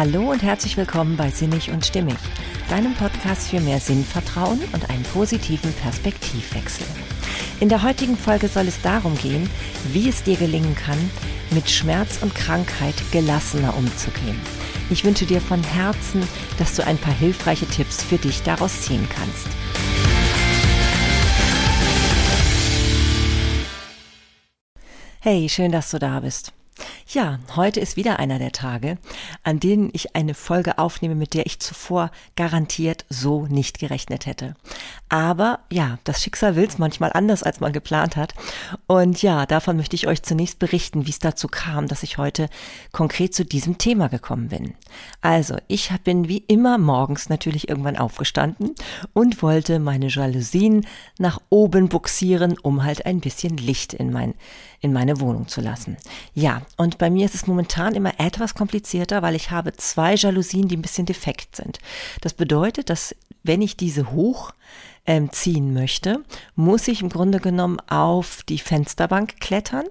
Hallo und herzlich willkommen bei Sinnig und Stimmig, deinem Podcast für mehr Sinnvertrauen und einen positiven Perspektivwechsel. In der heutigen Folge soll es darum gehen, wie es dir gelingen kann, mit Schmerz und Krankheit gelassener umzugehen. Ich wünsche dir von Herzen, dass du ein paar hilfreiche Tipps für dich daraus ziehen kannst. Hey, schön, dass du da bist. Ja, heute ist wieder einer der Tage, an denen ich eine Folge aufnehme, mit der ich zuvor garantiert so nicht gerechnet hätte. Aber ja, das Schicksal will es manchmal anders, als man geplant hat. Und ja, davon möchte ich euch zunächst berichten, wie es dazu kam, dass ich heute konkret zu diesem Thema gekommen bin. Also, ich bin wie immer morgens natürlich irgendwann aufgestanden und wollte meine Jalousien nach oben buxieren, um halt ein bisschen Licht in mein in meine Wohnung zu lassen. Ja, und bei mir ist es momentan immer etwas komplizierter, weil ich habe zwei Jalousien, die ein bisschen defekt sind. Das bedeutet, dass wenn ich diese hoch ähm, ziehen möchte, muss ich im Grunde genommen auf die Fensterbank klettern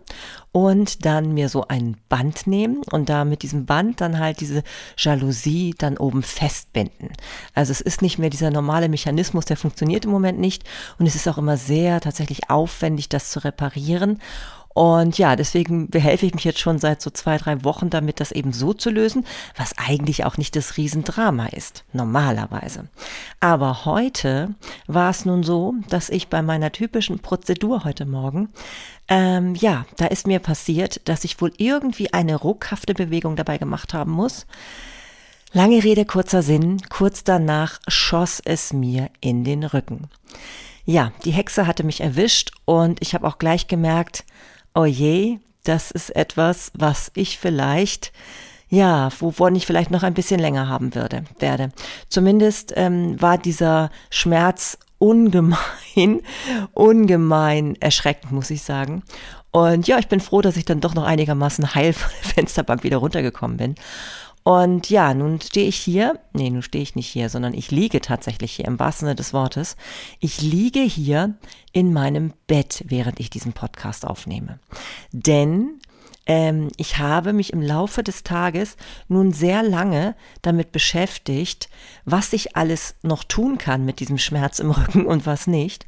und dann mir so ein Band nehmen und da mit diesem Band dann halt diese Jalousie dann oben festbinden. Also es ist nicht mehr dieser normale Mechanismus, der funktioniert im Moment nicht und es ist auch immer sehr tatsächlich aufwendig, das zu reparieren. Und ja, deswegen behelfe ich mich jetzt schon seit so zwei, drei Wochen damit, das eben so zu lösen, was eigentlich auch nicht das Riesendrama ist, normalerweise. Aber heute war es nun so, dass ich bei meiner typischen Prozedur heute Morgen ähm, ja, da ist mir passiert, dass ich wohl irgendwie eine ruckhafte Bewegung dabei gemacht haben muss. Lange Rede, kurzer Sinn, kurz danach schoss es mir in den Rücken. Ja, die Hexe hatte mich erwischt und ich habe auch gleich gemerkt, oh je, das ist etwas, was ich vielleicht ja, wovon ich vielleicht noch ein bisschen länger haben würde, werde. Zumindest ähm, war dieser Schmerz ungemein, ungemein erschreckend, muss ich sagen. Und ja, ich bin froh, dass ich dann doch noch einigermaßen heil von der Fensterbank wieder runtergekommen bin. Und ja, nun stehe ich hier, nee, nun stehe ich nicht hier, sondern ich liege tatsächlich hier im wahrsten Sinne des Wortes. Ich liege hier in meinem Bett, während ich diesen Podcast aufnehme. Denn ähm, ich habe mich im Laufe des Tages nun sehr lange damit beschäftigt, was ich alles noch tun kann mit diesem Schmerz im Rücken und was nicht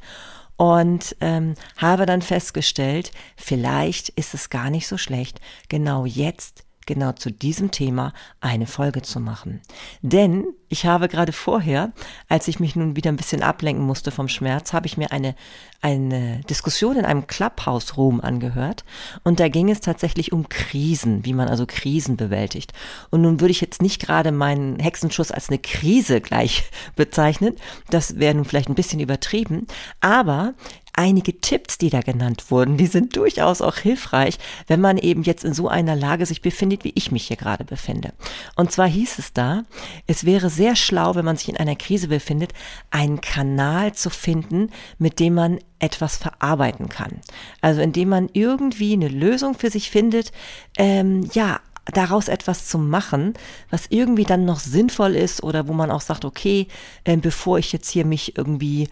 und ähm, habe dann festgestellt, vielleicht ist es gar nicht so schlecht, genau jetzt genau zu diesem Thema eine Folge zu machen. Denn ich habe gerade vorher, als ich mich nun wieder ein bisschen ablenken musste vom Schmerz, habe ich mir eine, eine Diskussion in einem Clubhouse-Room angehört. Und da ging es tatsächlich um Krisen, wie man also Krisen bewältigt. Und nun würde ich jetzt nicht gerade meinen Hexenschuss als eine Krise gleich bezeichnen. Das wäre nun vielleicht ein bisschen übertrieben. Aber einige Tipps, die da genannt wurden, die sind durchaus auch hilfreich, wenn man eben jetzt in so einer Lage sich befindet, wie ich mich hier gerade befinde. Und zwar hieß es da, es wäre sehr schlau, wenn man sich in einer Krise befindet, einen Kanal zu finden, mit dem man etwas verarbeiten kann. Also indem man irgendwie eine Lösung für sich findet, ähm, ja, daraus etwas zu machen, was irgendwie dann noch sinnvoll ist oder wo man auch sagt, okay, äh, bevor ich jetzt hier mich irgendwie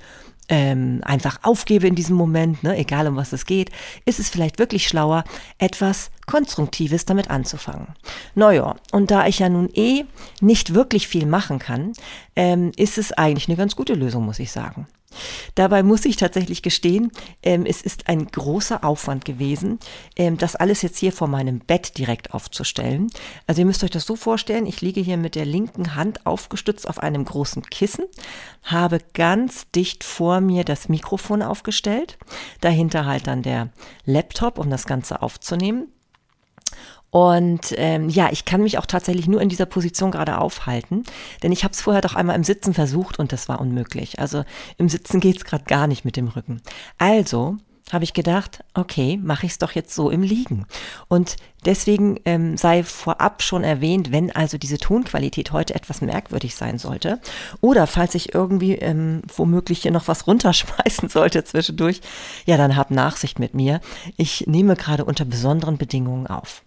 ähm, einfach aufgebe in diesem Moment, ne, egal um was es geht, ist es vielleicht wirklich schlauer, etwas Konstruktives damit anzufangen. Naja, und da ich ja nun eh nicht wirklich viel machen kann, ähm, ist es eigentlich eine ganz gute Lösung, muss ich sagen. Dabei muss ich tatsächlich gestehen, ähm, es ist ein großer Aufwand gewesen, ähm, das alles jetzt hier vor meinem Bett direkt aufzustellen. Also ihr müsst euch das so vorstellen, ich liege hier mit der linken Hand aufgestützt auf einem großen Kissen, habe ganz dicht vor mir das Mikrofon aufgestellt, dahinter halt dann der Laptop, um das Ganze aufzunehmen. Und ähm, ja, ich kann mich auch tatsächlich nur in dieser Position gerade aufhalten, denn ich habe es vorher doch einmal im Sitzen versucht und das war unmöglich. Also im Sitzen geht's gerade gar nicht mit dem Rücken. Also habe ich gedacht, okay, mache ich es doch jetzt so im Liegen. Und deswegen ähm, sei vorab schon erwähnt, wenn also diese Tonqualität heute etwas merkwürdig sein sollte oder falls ich irgendwie ähm, womöglich hier noch was runterschmeißen sollte zwischendurch, ja, dann hab Nachsicht mit mir. Ich nehme gerade unter besonderen Bedingungen auf.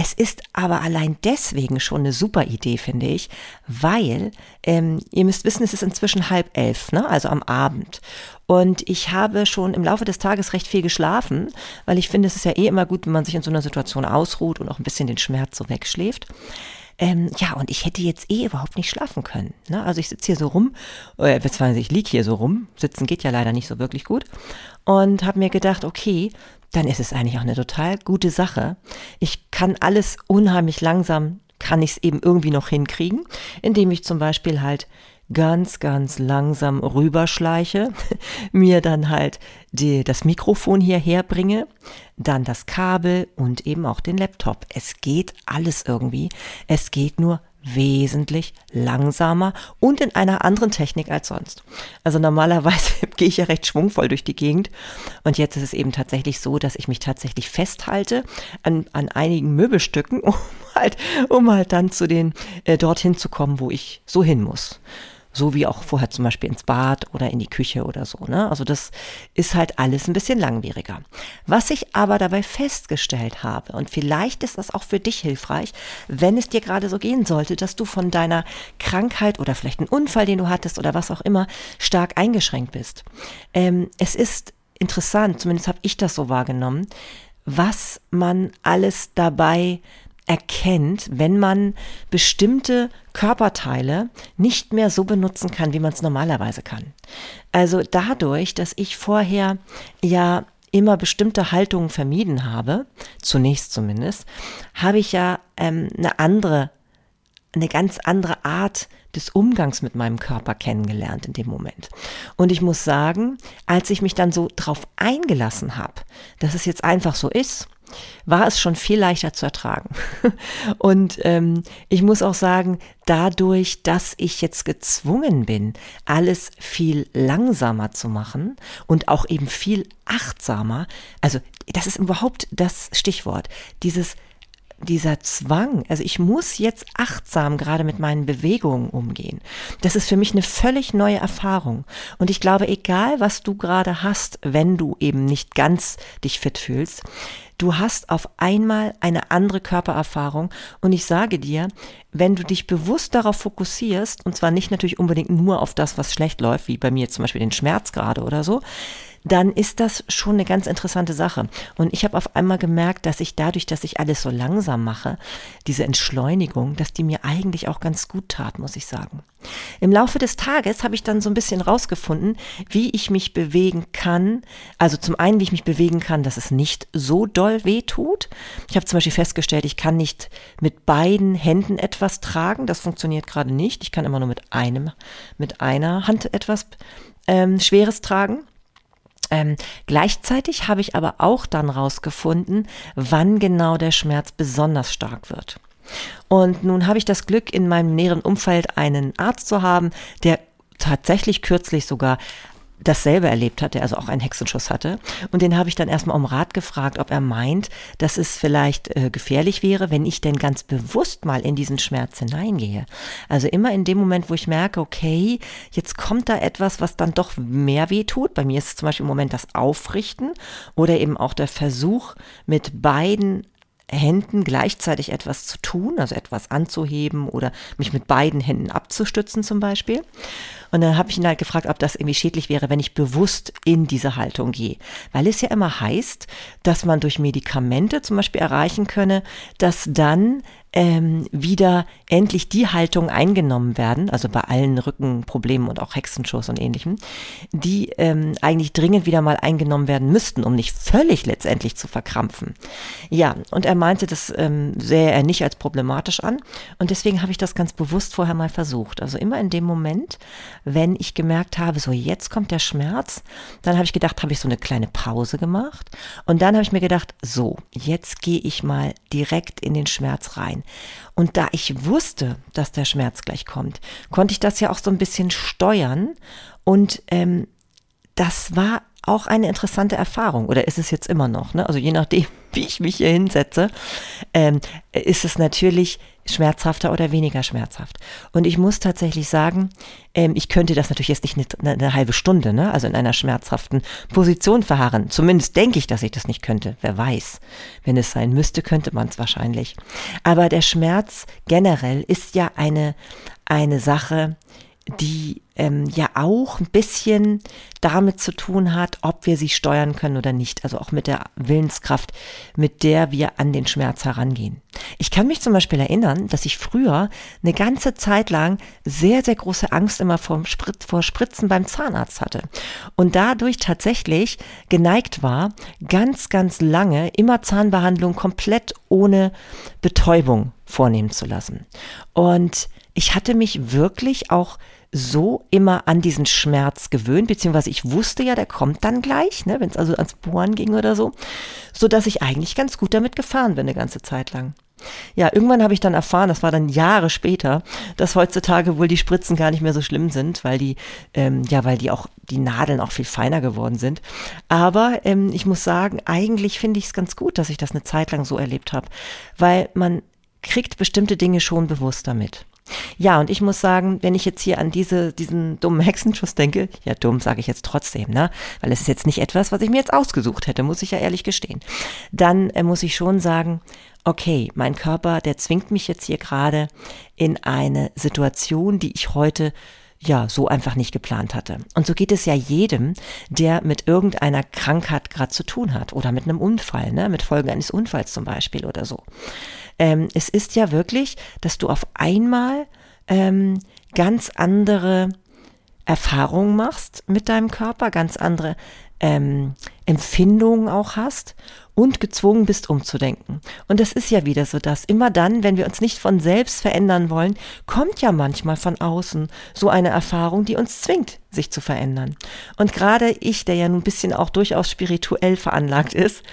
Es ist aber allein deswegen schon eine super Idee, finde ich, weil ähm, ihr müsst wissen, es ist inzwischen halb elf, ne? also am Abend. Und ich habe schon im Laufe des Tages recht viel geschlafen, weil ich finde, es ist ja eh immer gut, wenn man sich in so einer Situation ausruht und auch ein bisschen den Schmerz so wegschläft. Ähm, ja, und ich hätte jetzt eh überhaupt nicht schlafen können. Ne? Also ich sitze hier so rum, äh, beziehungsweise ich liege hier so rum. Sitzen geht ja leider nicht so wirklich gut. Und habe mir gedacht, okay, dann ist es eigentlich auch eine total gute Sache. Ich kann alles unheimlich langsam, kann ich es eben irgendwie noch hinkriegen, indem ich zum Beispiel halt ganz, ganz langsam rüberschleiche, mir dann halt die, das Mikrofon hierher bringe, dann das Kabel und eben auch den Laptop. Es geht alles irgendwie. Es geht nur wesentlich langsamer und in einer anderen Technik als sonst. Also normalerweise gehe ich ja recht schwungvoll durch die Gegend und jetzt ist es eben tatsächlich so, dass ich mich tatsächlich festhalte an, an einigen Möbelstücken, um halt, um halt dann zu den äh, dorthin zu kommen, wo ich so hin muss so wie auch vorher zum Beispiel ins Bad oder in die Küche oder so. Ne? Also das ist halt alles ein bisschen langwieriger. Was ich aber dabei festgestellt habe, und vielleicht ist das auch für dich hilfreich, wenn es dir gerade so gehen sollte, dass du von deiner Krankheit oder vielleicht einen Unfall, den du hattest oder was auch immer, stark eingeschränkt bist. Ähm, es ist interessant, zumindest habe ich das so wahrgenommen, was man alles dabei erkennt, wenn man bestimmte Körperteile nicht mehr so benutzen kann, wie man es normalerweise kann. Also dadurch, dass ich vorher ja immer bestimmte Haltungen vermieden habe, zunächst zumindest, habe ich ja ähm, eine andere, eine ganz andere Art des Umgangs mit meinem Körper kennengelernt in dem Moment. Und ich muss sagen, als ich mich dann so drauf eingelassen habe, dass es jetzt einfach so ist, war es schon viel leichter zu ertragen. Und ähm, ich muss auch sagen, dadurch, dass ich jetzt gezwungen bin, alles viel langsamer zu machen und auch eben viel achtsamer, also das ist überhaupt das Stichwort, dieses dieser Zwang, also ich muss jetzt achtsam gerade mit meinen Bewegungen umgehen. Das ist für mich eine völlig neue Erfahrung. Und ich glaube, egal was du gerade hast, wenn du eben nicht ganz dich fit fühlst, Du hast auf einmal eine andere Körpererfahrung und ich sage dir, wenn du dich bewusst darauf fokussierst, und zwar nicht natürlich unbedingt nur auf das, was schlecht läuft, wie bei mir zum Beispiel den Schmerz gerade oder so, dann ist das schon eine ganz interessante Sache. Und ich habe auf einmal gemerkt, dass ich dadurch, dass ich alles so langsam mache, diese Entschleunigung, dass die mir eigentlich auch ganz gut tat, muss ich sagen. Im Laufe des Tages habe ich dann so ein bisschen rausgefunden, wie ich mich bewegen kann. Also zum einen, wie ich mich bewegen kann, dass es nicht so doll weh tut. Ich habe zum Beispiel festgestellt, ich kann nicht mit beiden Händen etwas tragen. Das funktioniert gerade nicht. Ich kann immer nur mit einem, mit einer Hand etwas ähm, Schweres tragen. Ähm, gleichzeitig habe ich aber auch dann rausgefunden, wann genau der Schmerz besonders stark wird. Und nun habe ich das Glück, in meinem näheren Umfeld einen Arzt zu haben, der tatsächlich kürzlich sogar dasselbe erlebt hatte, also auch einen Hexenschuss hatte. Und den habe ich dann erstmal um Rat gefragt, ob er meint, dass es vielleicht äh, gefährlich wäre, wenn ich denn ganz bewusst mal in diesen Schmerz hineingehe. Also immer in dem Moment, wo ich merke, okay, jetzt kommt da etwas, was dann doch mehr weh tut. Bei mir ist es zum Beispiel im Moment das Aufrichten oder eben auch der Versuch, mit beiden Händen gleichzeitig etwas zu tun, also etwas anzuheben oder mich mit beiden Händen abzustützen zum Beispiel. Und dann habe ich ihn halt gefragt, ob das irgendwie schädlich wäre, wenn ich bewusst in diese Haltung gehe. Weil es ja immer heißt, dass man durch Medikamente zum Beispiel erreichen könne, dass dann ähm, wieder endlich die Haltung eingenommen werden, also bei allen Rückenproblemen und auch Hexenschuss und ähnlichem, die ähm, eigentlich dringend wieder mal eingenommen werden müssten, um nicht völlig letztendlich zu verkrampfen. Ja, und er meinte, das ähm, sähe er nicht als problematisch an und deswegen habe ich das ganz bewusst vorher mal versucht. Also immer in dem Moment, wenn ich gemerkt habe, so jetzt kommt der Schmerz, dann habe ich gedacht, habe ich so eine kleine Pause gemacht und dann habe ich mir gedacht, so, jetzt gehe ich mal direkt in den Schmerz rein sein. Und da ich wusste, dass der Schmerz gleich kommt, konnte ich das ja auch so ein bisschen steuern. Und ähm, das war auch eine interessante Erfahrung. Oder ist es jetzt immer noch? Ne? Also je nachdem, wie ich mich hier hinsetze, ähm, ist es natürlich schmerzhafter oder weniger schmerzhaft. Und ich muss tatsächlich sagen, ähm, ich könnte das natürlich jetzt nicht eine, eine, halbe Stunde, ne? also in einer schmerzhaften Position verharren. Zumindest denke ich, dass ich das nicht könnte. Wer weiß. Wenn es sein müsste, könnte man es wahrscheinlich. Aber der Schmerz generell ist ja eine, eine Sache, die ähm, ja auch ein bisschen damit zu tun hat, ob wir sie steuern können oder nicht. Also auch mit der Willenskraft, mit der wir an den Schmerz herangehen. Ich kann mich zum Beispiel erinnern, dass ich früher eine ganze Zeit lang sehr, sehr große Angst immer vor, Sprit vor Spritzen beim Zahnarzt hatte. Und dadurch tatsächlich geneigt war, ganz, ganz lange immer Zahnbehandlung komplett ohne Betäubung vornehmen zu lassen. Und ich hatte mich wirklich auch so immer an diesen Schmerz gewöhnt, beziehungsweise ich wusste ja, der kommt dann gleich, ne, wenn es also ans Bohren ging oder so, so dass ich eigentlich ganz gut damit gefahren bin eine ganze Zeit lang. Ja, irgendwann habe ich dann erfahren, das war dann Jahre später, dass heutzutage wohl die Spritzen gar nicht mehr so schlimm sind, weil die, ähm, ja, weil die auch, die Nadeln auch viel feiner geworden sind. Aber ähm, ich muss sagen, eigentlich finde ich es ganz gut, dass ich das eine Zeit lang so erlebt habe, weil man kriegt bestimmte Dinge schon bewusst damit. Ja, und ich muss sagen, wenn ich jetzt hier an diese, diesen dummen Hexenschuss denke, ja, dumm sage ich jetzt trotzdem, ne? Weil es ist jetzt nicht etwas, was ich mir jetzt ausgesucht hätte, muss ich ja ehrlich gestehen. Dann äh, muss ich schon sagen, okay, mein Körper, der zwingt mich jetzt hier gerade in eine Situation, die ich heute ja, so einfach nicht geplant hatte. Und so geht es ja jedem, der mit irgendeiner Krankheit gerade zu tun hat oder mit einem Unfall, ne, mit Folge eines Unfalls zum Beispiel oder so. Ähm, es ist ja wirklich, dass du auf einmal ähm, ganz andere Erfahrungen machst mit deinem Körper, ganz andere ähm, Empfindungen auch hast und gezwungen bist umzudenken. Und das ist ja wieder so, dass immer dann, wenn wir uns nicht von selbst verändern wollen, kommt ja manchmal von außen so eine Erfahrung, die uns zwingt, sich zu verändern. Und gerade ich, der ja nun ein bisschen auch durchaus spirituell veranlagt ist,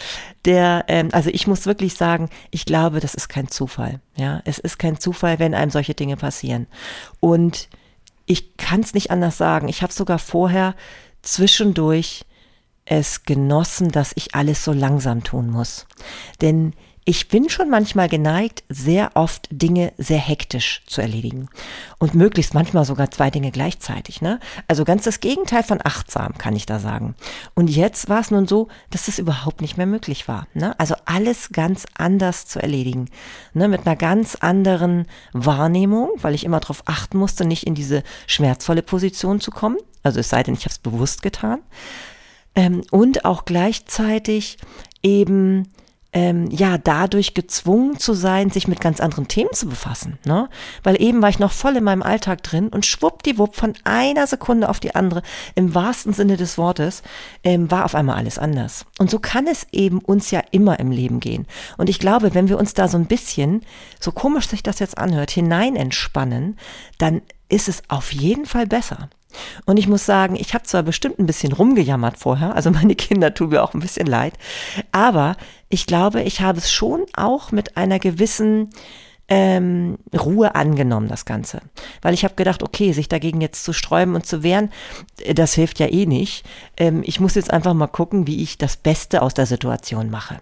der, ähm, also ich muss wirklich sagen, ich glaube, das ist kein Zufall. Ja, es ist kein Zufall, wenn einem solche Dinge passieren. Und ich kann es nicht anders sagen. Ich habe sogar vorher zwischendurch es genossen, dass ich alles so langsam tun muss. Denn ich bin schon manchmal geneigt, sehr oft Dinge sehr hektisch zu erledigen. Und möglichst manchmal sogar zwei Dinge gleichzeitig. Ne? Also ganz das Gegenteil von achtsam, kann ich da sagen. Und jetzt war es nun so, dass das überhaupt nicht mehr möglich war. Ne? Also alles ganz anders zu erledigen. Ne? Mit einer ganz anderen Wahrnehmung, weil ich immer darauf achten musste, nicht in diese schmerzvolle Position zu kommen. Also es sei denn, ich habe es bewusst getan ähm, und auch gleichzeitig eben ähm, ja dadurch gezwungen zu sein, sich mit ganz anderen Themen zu befassen. Ne? Weil eben war ich noch voll in meinem Alltag drin und schwuppdiwupp von einer Sekunde auf die andere, im wahrsten Sinne des Wortes, ähm, war auf einmal alles anders. Und so kann es eben uns ja immer im Leben gehen. Und ich glaube, wenn wir uns da so ein bisschen, so komisch sich das jetzt anhört, hinein entspannen, dann ist es auf jeden Fall besser. Und ich muss sagen, ich habe zwar bestimmt ein bisschen rumgejammert vorher, also meine Kinder tun mir auch ein bisschen leid, aber ich glaube, ich habe es schon auch mit einer gewissen ähm, Ruhe angenommen, das Ganze. Weil ich habe gedacht, okay, sich dagegen jetzt zu sträuben und zu wehren, äh, das hilft ja eh nicht. Ähm, ich muss jetzt einfach mal gucken, wie ich das Beste aus der Situation mache.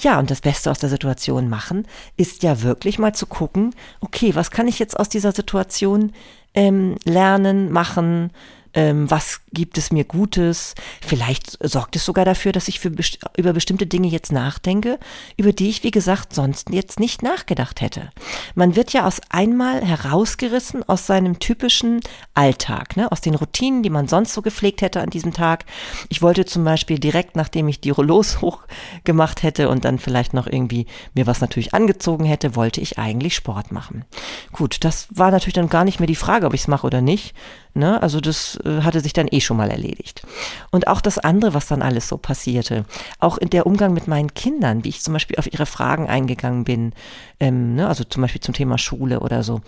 Ja, und das Beste aus der Situation machen ist ja wirklich mal zu gucken, okay, was kann ich jetzt aus dieser Situation ähm, lernen, machen, ähm, was gibt es mir Gutes. Vielleicht sorgt es sogar dafür, dass ich best über bestimmte Dinge jetzt nachdenke, über die ich, wie gesagt, sonst jetzt nicht nachgedacht hätte. Man wird ja aus einmal herausgerissen aus seinem typischen Alltag, ne? aus den Routinen, die man sonst so gepflegt hätte an diesem Tag. Ich wollte zum Beispiel direkt, nachdem ich die Rollos hochgemacht hätte und dann vielleicht noch irgendwie mir was natürlich angezogen hätte, wollte ich eigentlich Sport machen. Gut, das war natürlich dann gar nicht mehr die Frage, ob ich es mache oder nicht. Ne? Also das äh, hatte sich dann eh schon mal erledigt. Und auch das andere, was dann alles so passierte, auch in der Umgang mit meinen Kindern, wie ich zum Beispiel auf ihre Fragen eingegangen bin, ähm, ne? also zum Beispiel zum Thema Schule oder so,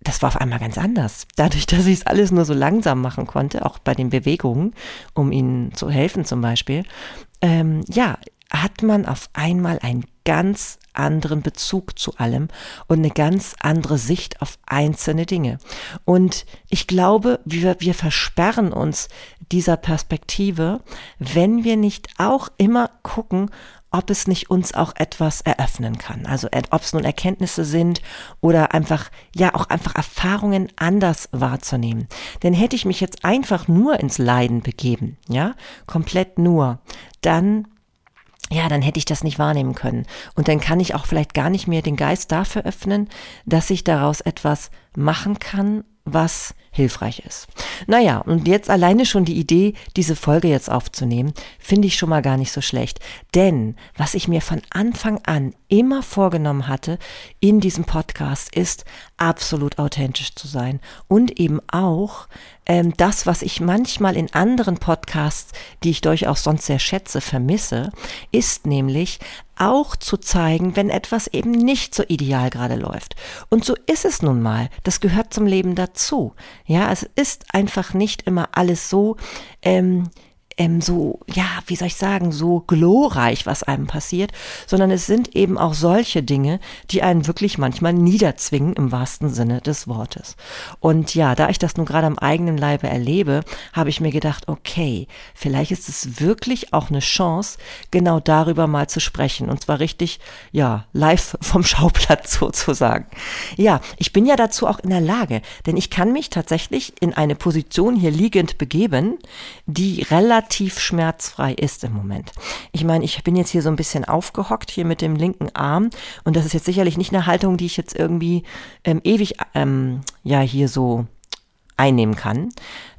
das war auf einmal ganz anders. Dadurch, dass ich es alles nur so langsam machen konnte, auch bei den Bewegungen, um ihnen zu helfen zum Beispiel, ähm, ja, hat man auf einmal ein ganz anderen Bezug zu allem und eine ganz andere Sicht auf einzelne Dinge. Und ich glaube, wir, wir versperren uns dieser Perspektive, wenn wir nicht auch immer gucken, ob es nicht uns auch etwas eröffnen kann. Also ob es nun Erkenntnisse sind oder einfach, ja, auch einfach Erfahrungen anders wahrzunehmen. Denn hätte ich mich jetzt einfach nur ins Leiden begeben, ja, komplett nur, dann ja, dann hätte ich das nicht wahrnehmen können. Und dann kann ich auch vielleicht gar nicht mehr den Geist dafür öffnen, dass ich daraus etwas machen kann was hilfreich ist. Naja, und jetzt alleine schon die Idee, diese Folge jetzt aufzunehmen, finde ich schon mal gar nicht so schlecht. Denn was ich mir von Anfang an immer vorgenommen hatte in diesem Podcast, ist absolut authentisch zu sein und eben auch ähm, das, was ich manchmal in anderen Podcasts, die ich durchaus sonst sehr schätze, vermisse, ist nämlich auch zu zeigen, wenn etwas eben nicht so ideal gerade läuft. Und so ist es nun mal. Das gehört zum Leben dazu. Ja, es ist einfach nicht immer alles so, ähm, ähm, so, ja, wie soll ich sagen, so glorreich, was einem passiert, sondern es sind eben auch solche Dinge, die einen wirklich manchmal niederzwingen im wahrsten Sinne des Wortes. Und ja, da ich das nun gerade am eigenen Leibe erlebe, habe ich mir gedacht, okay, vielleicht ist es wirklich auch eine Chance, genau darüber mal zu sprechen. Und zwar richtig, ja, live vom Schauplatz sozusagen. Ja, ich bin ja dazu auch in der Lage, denn ich kann mich tatsächlich in eine Position hier liegend begeben, die relativ relativ schmerzfrei ist im Moment. Ich meine, ich bin jetzt hier so ein bisschen aufgehockt hier mit dem linken Arm und das ist jetzt sicherlich nicht eine Haltung, die ich jetzt irgendwie ähm, ewig ähm, ja hier so einnehmen kann.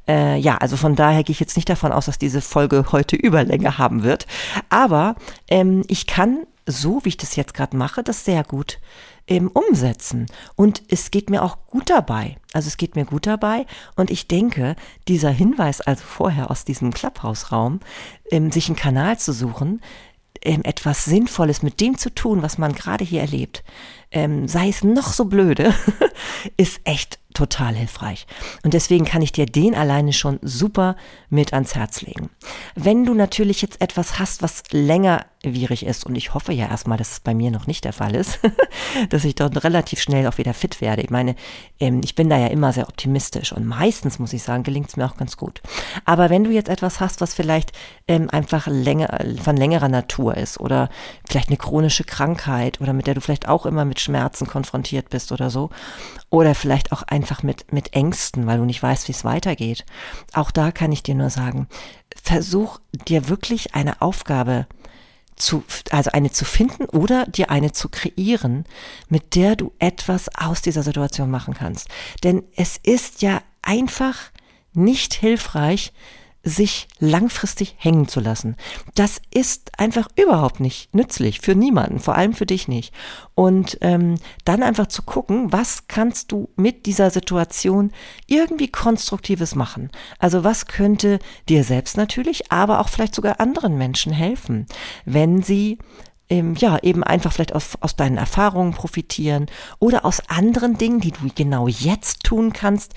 Äh, ja, also von daher gehe ich jetzt nicht davon aus, dass diese Folge heute Überlänge haben wird. Aber ähm, ich kann so, wie ich das jetzt gerade mache, das sehr gut ähm, umsetzen. Und es geht mir auch gut dabei. Also es geht mir gut dabei. Und ich denke, dieser Hinweis also vorher aus diesem Clubhouse-Raum, ähm, sich einen Kanal zu suchen, ähm, etwas Sinnvolles mit dem zu tun, was man gerade hier erlebt, sei es noch so blöde, ist echt total hilfreich. Und deswegen kann ich dir den alleine schon super mit ans Herz legen. Wenn du natürlich jetzt etwas hast, was längerwierig ist, und ich hoffe ja erstmal, dass es bei mir noch nicht der Fall ist, dass ich dort relativ schnell auch wieder fit werde. Ich meine, ähm, ich bin da ja immer sehr optimistisch und meistens, muss ich sagen, gelingt es mir auch ganz gut. Aber wenn du jetzt etwas hast, was vielleicht ähm, einfach länger, von längerer Natur ist oder vielleicht eine chronische Krankheit oder mit der du vielleicht auch immer mit Schmerzen konfrontiert bist oder so, oder vielleicht auch einfach mit, mit Ängsten, weil du nicht weißt, wie es weitergeht. Auch da kann ich dir nur sagen, versuch dir wirklich eine Aufgabe zu, also eine zu finden oder dir eine zu kreieren, mit der du etwas aus dieser Situation machen kannst. Denn es ist ja einfach nicht hilfreich, sich langfristig hängen zu lassen. Das ist einfach überhaupt nicht nützlich für niemanden, vor allem für dich nicht. Und ähm, dann einfach zu gucken, was kannst du mit dieser Situation irgendwie Konstruktives machen. Also was könnte dir selbst natürlich, aber auch vielleicht sogar anderen Menschen helfen, wenn sie ähm, ja, eben einfach vielleicht aus, aus deinen Erfahrungen profitieren oder aus anderen Dingen, die du genau jetzt tun kannst,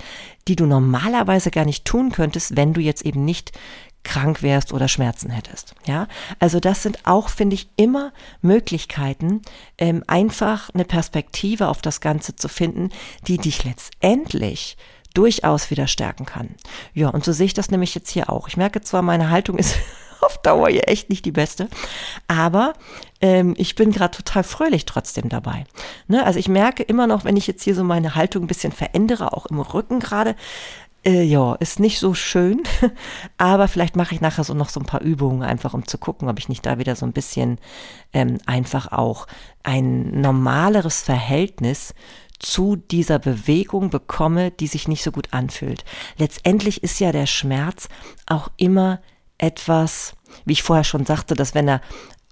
die du normalerweise gar nicht tun könntest, wenn du jetzt eben nicht krank wärst oder Schmerzen hättest. Ja, also das sind auch, finde ich, immer Möglichkeiten, ähm, einfach eine Perspektive auf das Ganze zu finden, die dich letztendlich durchaus wieder stärken kann. Ja, und so sehe ich das nämlich jetzt hier auch. Ich merke zwar, meine Haltung ist auf Dauer hier echt nicht die beste. Aber ähm, ich bin gerade total fröhlich trotzdem dabei. Ne? Also ich merke immer noch, wenn ich jetzt hier so meine Haltung ein bisschen verändere, auch im Rücken gerade, äh, ja, ist nicht so schön, aber vielleicht mache ich nachher so noch so ein paar Übungen, einfach um zu gucken, ob ich nicht da wieder so ein bisschen ähm, einfach auch ein normaleres Verhältnis zu dieser Bewegung bekomme, die sich nicht so gut anfühlt. Letztendlich ist ja der Schmerz auch immer etwas, wie ich vorher schon sagte, dass wenn er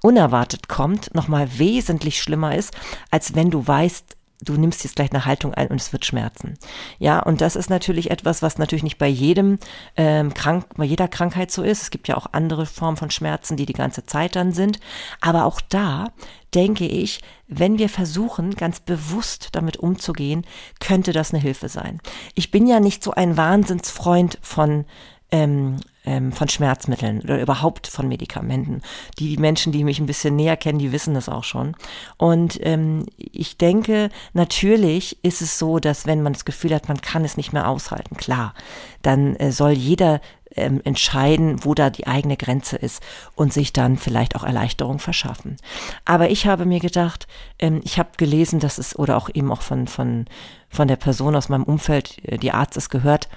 unerwartet kommt, nochmal wesentlich schlimmer ist, als wenn du weißt, du nimmst jetzt gleich eine Haltung ein und es wird schmerzen. Ja, und das ist natürlich etwas, was natürlich nicht bei jedem ähm, krank, bei jeder Krankheit so ist. Es gibt ja auch andere Formen von Schmerzen, die die ganze Zeit dann sind. Aber auch da denke ich, wenn wir versuchen, ganz bewusst damit umzugehen, könnte das eine Hilfe sein. Ich bin ja nicht so ein Wahnsinnsfreund von ähm, ähm, von Schmerzmitteln oder überhaupt von Medikamenten. Die Menschen, die mich ein bisschen näher kennen, die wissen das auch schon. Und ähm, ich denke, natürlich ist es so, dass wenn man das Gefühl hat, man kann es nicht mehr aushalten, klar, dann äh, soll jeder ähm, entscheiden, wo da die eigene Grenze ist und sich dann vielleicht auch Erleichterung verschaffen. Aber ich habe mir gedacht, ähm, ich habe gelesen, dass es oder auch eben auch von von von der Person aus meinem Umfeld, äh, die Arzt es gehört,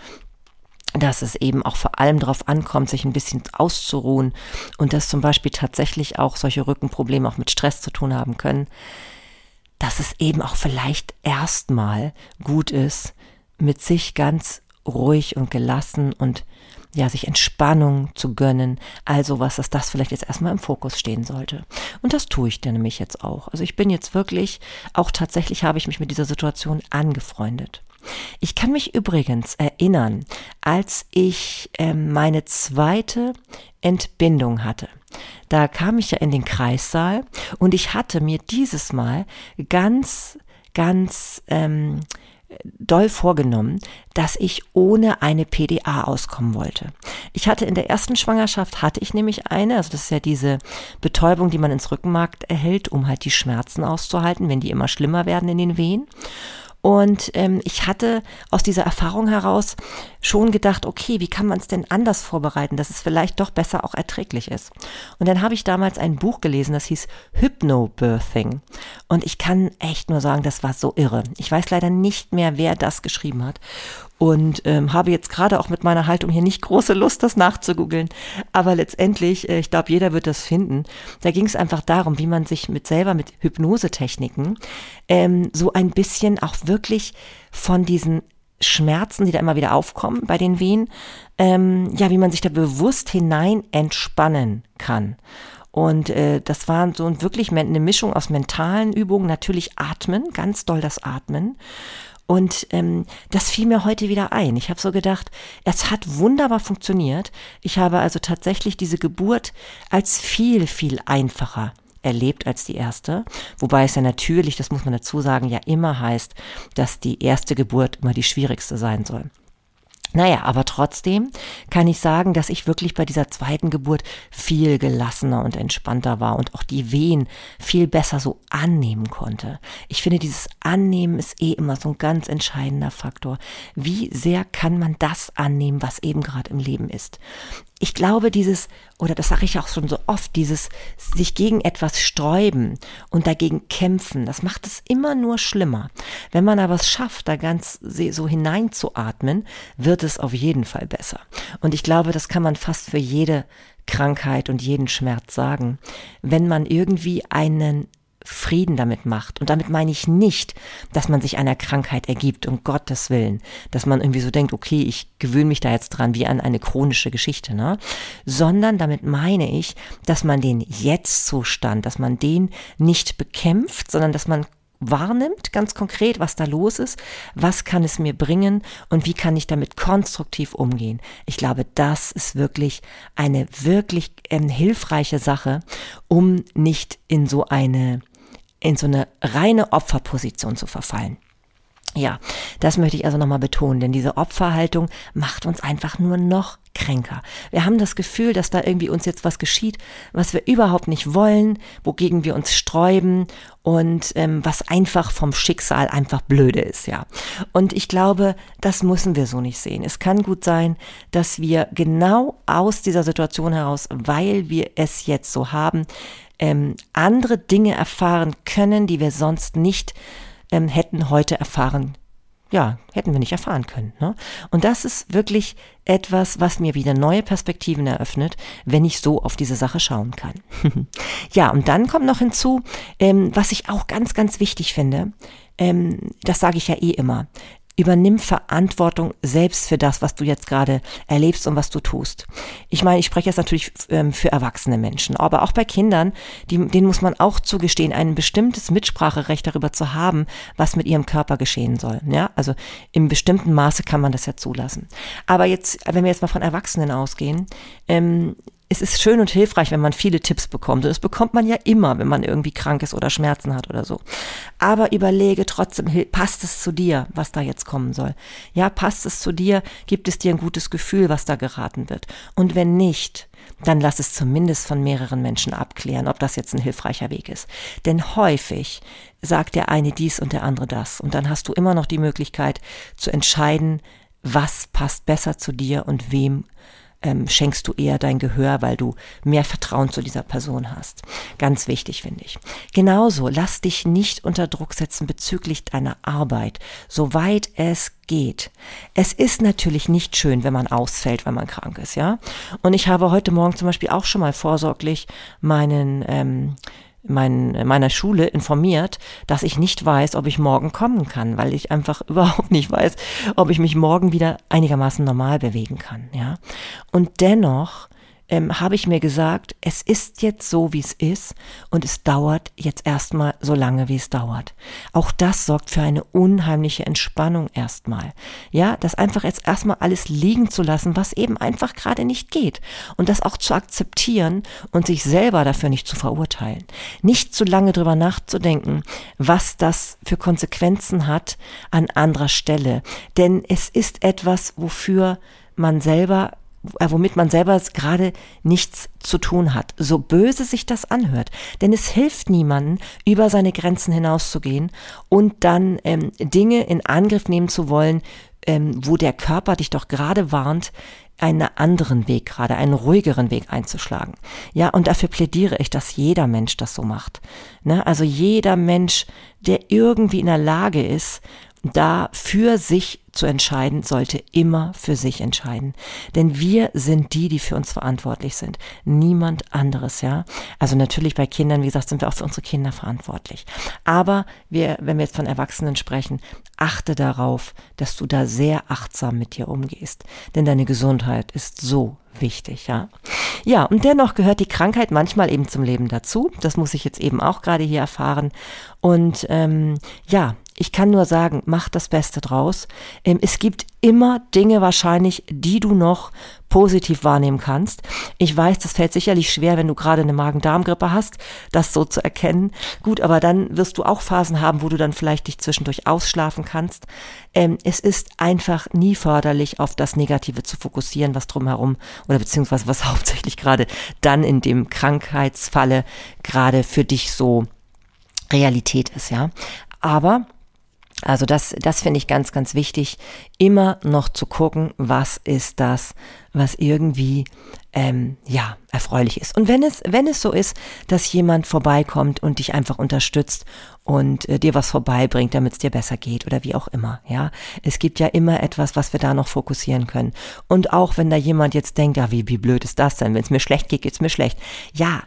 dass es eben auch vor allem darauf ankommt, sich ein bisschen auszuruhen und dass zum Beispiel tatsächlich auch solche Rückenprobleme auch mit Stress zu tun haben können, dass es eben auch vielleicht erstmal gut ist, mit sich ganz ruhig und gelassen und ja, sich Entspannung zu gönnen, also was, dass das vielleicht jetzt erstmal im Fokus stehen sollte. Und das tue ich dann nämlich jetzt auch. Also ich bin jetzt wirklich, auch tatsächlich habe ich mich mit dieser Situation angefreundet. Ich kann mich übrigens erinnern, als ich äh, meine zweite Entbindung hatte. Da kam ich ja in den Kreissaal und ich hatte mir dieses Mal ganz, ganz ähm, doll vorgenommen, dass ich ohne eine PDA auskommen wollte. Ich hatte in der ersten Schwangerschaft hatte ich nämlich eine, also das ist ja diese Betäubung, die man ins Rückenmark erhält, um halt die Schmerzen auszuhalten, wenn die immer schlimmer werden in den Wehen. Und ähm, ich hatte aus dieser Erfahrung heraus schon gedacht, okay, wie kann man es denn anders vorbereiten, dass es vielleicht doch besser auch erträglich ist. Und dann habe ich damals ein Buch gelesen, das hieß Hypnobirthing. Und ich kann echt nur sagen, das war so irre. Ich weiß leider nicht mehr, wer das geschrieben hat und ähm, habe jetzt gerade auch mit meiner Haltung hier nicht große Lust, das nachzugoogeln. Aber letztendlich, äh, ich glaube, jeder wird das finden. Da ging es einfach darum, wie man sich mit selber mit Hypnosetechniken ähm, so ein bisschen auch wirklich von diesen Schmerzen, die da immer wieder aufkommen bei den Wehen, ähm, ja, wie man sich da bewusst hinein entspannen kann. Und äh, das war so wirklich eine Mischung aus mentalen Übungen, natürlich Atmen, ganz doll das Atmen und ähm, das fiel mir heute wieder ein. Ich habe so gedacht, es hat wunderbar funktioniert. Ich habe also tatsächlich diese Geburt als viel, viel einfacher erlebt als die erste. Wobei es ja natürlich, das muss man dazu sagen, ja immer heißt, dass die erste Geburt immer die schwierigste sein soll. Naja, aber trotzdem kann ich sagen, dass ich wirklich bei dieser zweiten Geburt viel gelassener und entspannter war und auch die Wehen viel besser so annehmen konnte. Ich finde, dieses Annehmen ist eh immer so ein ganz entscheidender Faktor. Wie sehr kann man das annehmen, was eben gerade im Leben ist? Ich glaube, dieses, oder das sage ich auch schon so oft, dieses sich gegen etwas sträuben und dagegen kämpfen, das macht es immer nur schlimmer. Wenn man aber es schafft, da ganz so hineinzuatmen, wird es auf jeden Fall besser. Und ich glaube, das kann man fast für jede Krankheit und jeden Schmerz sagen. Wenn man irgendwie einen Frieden damit macht. Und damit meine ich nicht, dass man sich einer Krankheit ergibt, um Gottes Willen, dass man irgendwie so denkt, okay, ich gewöhne mich da jetzt dran wie an eine chronische Geschichte, ne? Sondern damit meine ich, dass man den Jetzt-Zustand, dass man den nicht bekämpft, sondern dass man wahrnimmt, ganz konkret, was da los ist, was kann es mir bringen und wie kann ich damit konstruktiv umgehen. Ich glaube, das ist wirklich eine wirklich äh, hilfreiche Sache, um nicht in so eine in so eine reine Opferposition zu verfallen. Ja, das möchte ich also nochmal betonen, denn diese Opferhaltung macht uns einfach nur noch kränker. Wir haben das Gefühl, dass da irgendwie uns jetzt was geschieht, was wir überhaupt nicht wollen, wogegen wir uns sträuben und ähm, was einfach vom Schicksal einfach blöde ist, ja. Und ich glaube, das müssen wir so nicht sehen. Es kann gut sein, dass wir genau aus dieser Situation heraus, weil wir es jetzt so haben, ähm, andere Dinge erfahren können, die wir sonst nicht ähm, hätten heute erfahren ja, hätten wir nicht erfahren können. Ne? Und das ist wirklich etwas, was mir wieder neue Perspektiven eröffnet, wenn ich so auf diese Sache schauen kann. ja, und dann kommt noch hinzu, ähm, was ich auch ganz, ganz wichtig finde, ähm, das sage ich ja eh immer. Übernimm Verantwortung selbst für das, was du jetzt gerade erlebst und was du tust. Ich meine, ich spreche jetzt natürlich ähm, für erwachsene Menschen, aber auch bei Kindern, die, denen muss man auch zugestehen, ein bestimmtes Mitspracherecht darüber zu haben, was mit ihrem Körper geschehen soll. Ja, also im bestimmten Maße kann man das ja zulassen. Aber jetzt, wenn wir jetzt mal von Erwachsenen ausgehen, ähm, es ist schön und hilfreich, wenn man viele Tipps bekommt. Und das bekommt man ja immer, wenn man irgendwie krank ist oder Schmerzen hat oder so. Aber überlege trotzdem, passt es zu dir, was da jetzt kommen soll? Ja, passt es zu dir? Gibt es dir ein gutes Gefühl, was da geraten wird? Und wenn nicht, dann lass es zumindest von mehreren Menschen abklären, ob das jetzt ein hilfreicher Weg ist. Denn häufig sagt der eine dies und der andere das. Und dann hast du immer noch die Möglichkeit zu entscheiden, was passt besser zu dir und wem ähm, schenkst du eher dein Gehör, weil du mehr Vertrauen zu dieser Person hast. Ganz wichtig, finde ich. Genauso, lass dich nicht unter Druck setzen bezüglich deiner Arbeit, soweit es geht. Es ist natürlich nicht schön, wenn man ausfällt, wenn man krank ist, ja. Und ich habe heute Morgen zum Beispiel auch schon mal vorsorglich meinen ähm, mein, meiner Schule informiert, dass ich nicht weiß, ob ich morgen kommen kann, weil ich einfach überhaupt nicht weiß, ob ich mich morgen wieder einigermaßen normal bewegen kann, ja. Und dennoch ähm, habe ich mir gesagt, es ist jetzt so, wie es ist und es dauert jetzt erstmal so lange, wie es dauert. Auch das sorgt für eine unheimliche Entspannung erstmal. Ja, das einfach jetzt erstmal alles liegen zu lassen, was eben einfach gerade nicht geht und das auch zu akzeptieren und sich selber dafür nicht zu verurteilen. Nicht zu lange drüber nachzudenken, was das für Konsequenzen hat an anderer Stelle, denn es ist etwas, wofür man selber womit man selber gerade nichts zu tun hat. So böse sich das anhört. Denn es hilft niemandem, über seine Grenzen hinauszugehen und dann ähm, Dinge in Angriff nehmen zu wollen, ähm, wo der Körper dich doch gerade warnt, einen anderen Weg gerade, einen ruhigeren Weg einzuschlagen. Ja, und dafür plädiere ich, dass jeder Mensch das so macht. Ne? Also jeder Mensch, der irgendwie in der Lage ist, da für sich zu entscheiden, sollte immer für sich entscheiden. Denn wir sind die, die für uns verantwortlich sind. Niemand anderes, ja. Also natürlich bei Kindern, wie gesagt, sind wir auch für unsere Kinder verantwortlich. Aber wir, wenn wir jetzt von Erwachsenen sprechen, achte darauf, dass du da sehr achtsam mit dir umgehst. Denn deine Gesundheit ist so wichtig, ja. Ja, und dennoch gehört die Krankheit manchmal eben zum Leben dazu. Das muss ich jetzt eben auch gerade hier erfahren. Und ähm, ja, ich kann nur sagen, mach das Beste draus. Ähm, es gibt immer Dinge wahrscheinlich, die du noch positiv wahrnehmen kannst. Ich weiß, das fällt sicherlich schwer, wenn du gerade eine Magen-Darm-Grippe hast, das so zu erkennen. Gut, aber dann wirst du auch Phasen haben, wo du dann vielleicht dich zwischendurch ausschlafen kannst. Ähm, es ist einfach nie förderlich, auf das Negative zu fokussieren, was drumherum oder beziehungsweise was hauptsächlich gerade dann in dem Krankheitsfalle gerade für dich so Realität ist, ja. Aber also das, das finde ich ganz, ganz wichtig, immer noch zu gucken, was ist das, was irgendwie ähm, ja erfreulich ist. Und wenn es, wenn es so ist, dass jemand vorbeikommt und dich einfach unterstützt und äh, dir was vorbeibringt, damit es dir besser geht oder wie auch immer, ja, es gibt ja immer etwas, was wir da noch fokussieren können. Und auch wenn da jemand jetzt denkt, ja, wie, wie blöd ist das denn? Wenn es mir schlecht geht, geht's mir schlecht. Ja,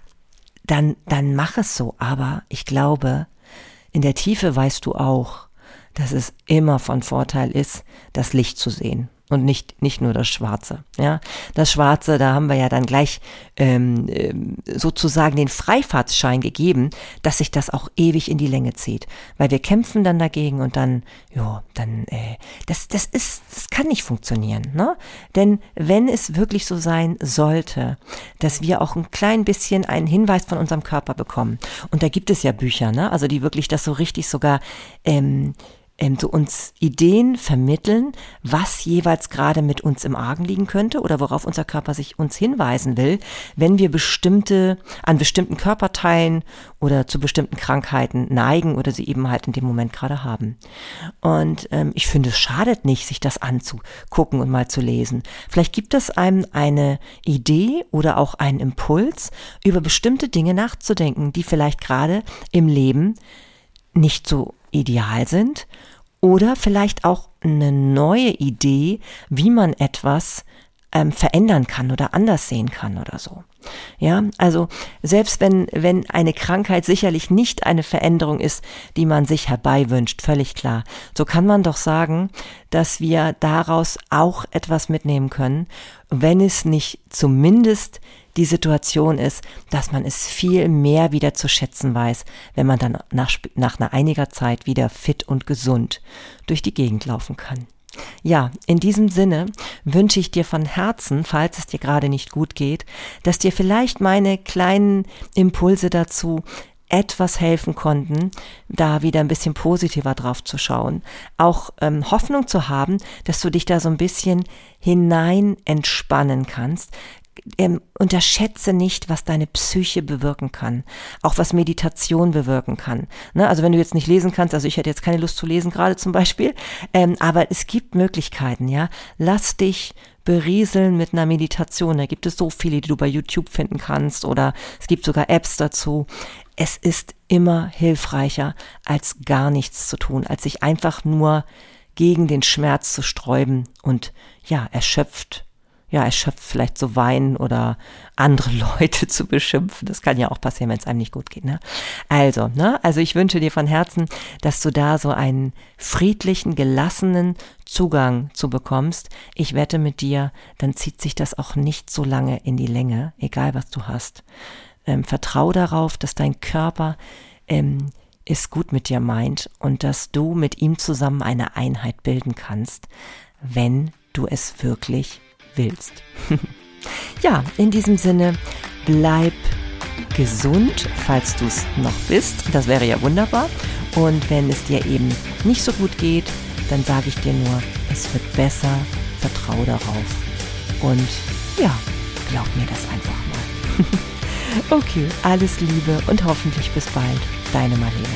dann, dann mach es so. Aber ich glaube, in der Tiefe weißt du auch, dass es immer von Vorteil ist, das Licht zu sehen und nicht nicht nur das Schwarze. Ja, das Schwarze, da haben wir ja dann gleich ähm, ähm, sozusagen den Freifahrtsschein gegeben, dass sich das auch ewig in die Länge zieht, weil wir kämpfen dann dagegen und dann, ja, dann äh, das das ist das kann nicht funktionieren, ne? Denn wenn es wirklich so sein sollte, dass wir auch ein klein bisschen einen Hinweis von unserem Körper bekommen und da gibt es ja Bücher, ne? Also die wirklich das so richtig sogar ähm, ähm, so uns Ideen vermitteln, was jeweils gerade mit uns im Argen liegen könnte oder worauf unser Körper sich uns hinweisen will, wenn wir bestimmte, an bestimmten Körperteilen oder zu bestimmten Krankheiten neigen oder sie eben halt in dem Moment gerade haben. Und ähm, ich finde, es schadet nicht, sich das anzugucken und mal zu lesen. Vielleicht gibt es einem eine Idee oder auch einen Impuls, über bestimmte Dinge nachzudenken, die vielleicht gerade im Leben nicht so ideal sind oder vielleicht auch eine neue Idee, wie man etwas ähm, verändern kann oder anders sehen kann oder so. Ja, also selbst wenn, wenn eine Krankheit sicherlich nicht eine Veränderung ist, die man sich herbeiwünscht, völlig klar, so kann man doch sagen, dass wir daraus auch etwas mitnehmen können, wenn es nicht zumindest die Situation ist, dass man es viel mehr wieder zu schätzen weiß, wenn man dann nach, nach einer einiger Zeit wieder fit und gesund durch die Gegend laufen kann. Ja, in diesem Sinne wünsche ich dir von Herzen, falls es dir gerade nicht gut geht, dass dir vielleicht meine kleinen Impulse dazu etwas helfen konnten, da wieder ein bisschen positiver drauf zu schauen. Auch ähm, Hoffnung zu haben, dass du dich da so ein bisschen hinein entspannen kannst, ähm, unterschätze nicht, was deine Psyche bewirken kann, auch was Meditation bewirken kann. Ne? Also wenn du jetzt nicht lesen kannst, also ich hätte jetzt keine Lust zu lesen gerade zum Beispiel, ähm, aber es gibt Möglichkeiten, ja. Lass dich berieseln mit einer Meditation. Da gibt es so viele, die du bei YouTube finden kannst oder es gibt sogar Apps dazu. Es ist immer hilfreicher, als gar nichts zu tun, als sich einfach nur gegen den Schmerz zu sträuben und ja, erschöpft ja, erschöpft vielleicht so weinen oder andere Leute zu beschimpfen. Das kann ja auch passieren, wenn es einem nicht gut geht. Ne? Also, ne, also ich wünsche dir von Herzen, dass du da so einen friedlichen, gelassenen Zugang zu bekommst. Ich wette mit dir, dann zieht sich das auch nicht so lange in die Länge, egal was du hast. Ähm, vertrau darauf, dass dein Körper ähm, es gut mit dir meint und dass du mit ihm zusammen eine Einheit bilden kannst, wenn du es wirklich willst. ja, in diesem Sinne, bleib gesund, falls du es noch bist. Das wäre ja wunderbar. Und wenn es dir eben nicht so gut geht, dann sage ich dir nur, es wird besser. Vertrau darauf. Und ja, glaub mir das einfach mal. okay, alles Liebe und hoffentlich bis bald. Deine Marlene.